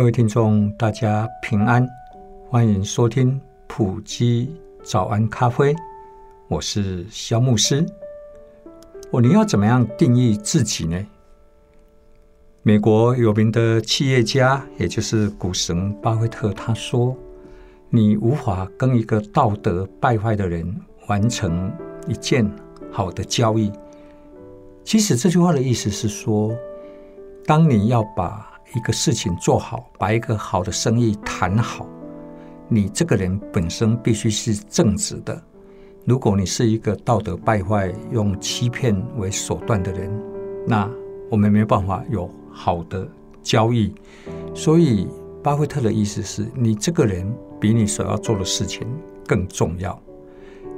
各位听众，大家平安，欢迎收听普基早安咖啡。我是萧牧师。哦，你要怎么样定义自己呢？美国有名的企业家，也就是股神巴菲特，他说：“你无法跟一个道德败坏的人完成一件好的交易。”其实这句话的意思是说，当你要把一个事情做好，把一个好的生意谈好，你这个人本身必须是正直的。如果你是一个道德败坏、用欺骗为手段的人，那我们没办法有好的交易。所以，巴菲特的意思是你这个人比你所要做的事情更重要。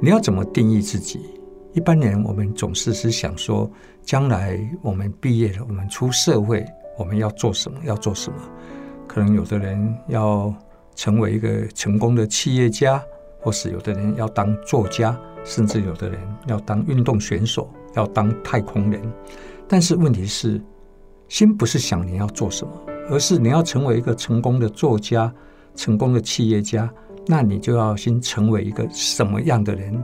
你要怎么定义自己？一般人我们总是是想说，将来我们毕业了，我们出社会。我们要做什么？要做什么？可能有的人要成为一个成功的企业家，或是有的人要当作家，甚至有的人要当运动选手，要当太空人。但是问题是，心不是想你要做什么，而是你要成为一个成功的作家、成功的企业家，那你就要先成为一个什么样的人？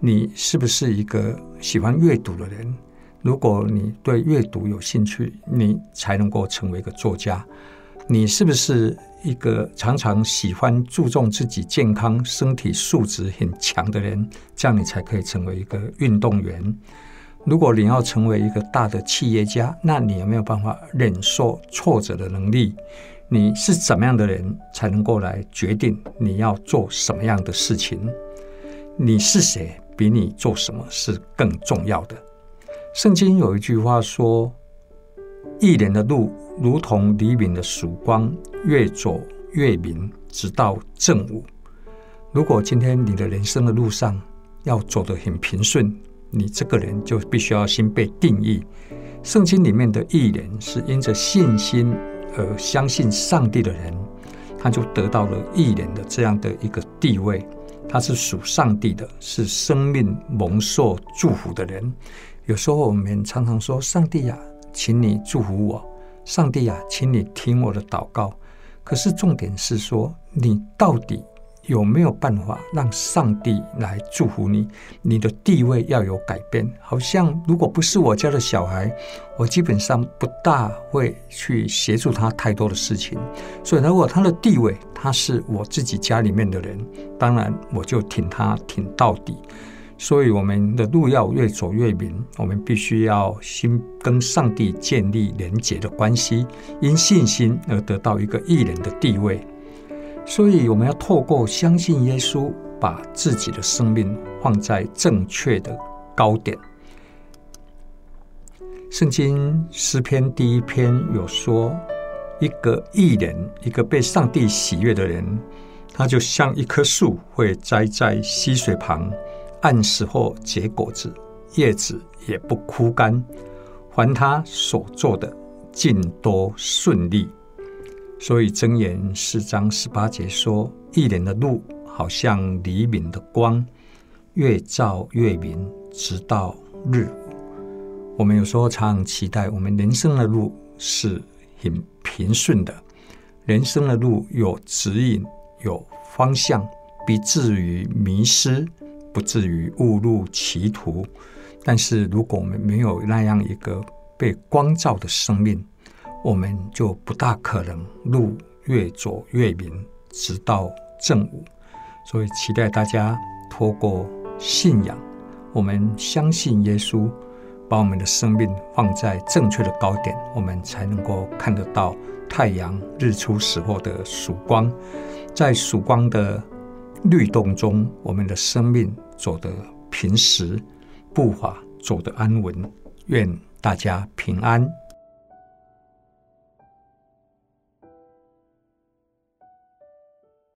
你是不是一个喜欢阅读的人？如果你对阅读有兴趣，你才能够成为一个作家。你是不是一个常常喜欢注重自己健康、身体素质很强的人？这样你才可以成为一个运动员。如果你要成为一个大的企业家，那你有没有办法忍受挫折的能力？你是怎么样的人才能够来决定你要做什么样的事情？你是谁，比你做什么是更重要的。圣经有一句话说：“义人的路如同黎明的曙光，越走越明，直到正午。”如果今天你的人生的路上要走得很平顺，你这个人就必须要先被定义。圣经里面的义人是因着信心而相信上帝的人，他就得到了义人的这样的一个地位。他是属上帝的，是生命蒙受祝福的人。有时候我们常常说：“上帝呀，请你祝福我。”“上帝呀，请你听我的祷告。”可是重点是说，你到底有没有办法让上帝来祝福你？你的地位要有改变。好像如果不是我家的小孩，我基本上不大会去协助他太多的事情。所以，如果他的地位他是我自己家里面的人，当然我就挺他挺到底。所以，我们的路要越走越明。我们必须要先跟上帝建立连结的关系，因信心而得到一个艺人的地位。所以，我们要透过相信耶稣，把自己的生命放在正确的高点。圣经诗篇第一篇有说，一个艺人，一个被上帝喜悦的人，他就像一棵树，会栽在溪水旁。按时候结果子，叶子也不枯干。还他所做的，尽多顺利。所以箴言四章十八节说：“一年的路好像黎明的光，越照越明，直到日。”我们有时候常常期待我们人生的路是很平顺的，人生的路有指引、有方向，不至于迷失。不至于误入歧途，但是如果我们没有那样一个被光照的生命，我们就不大可能路越走越明，直到正午。所以期待大家透过信仰，我们相信耶稣，把我们的生命放在正确的高点，我们才能够看得到太阳日出时候的曙光，在曙光的。律动中，我们的生命走得平实，步伐走得安稳。愿大家平安。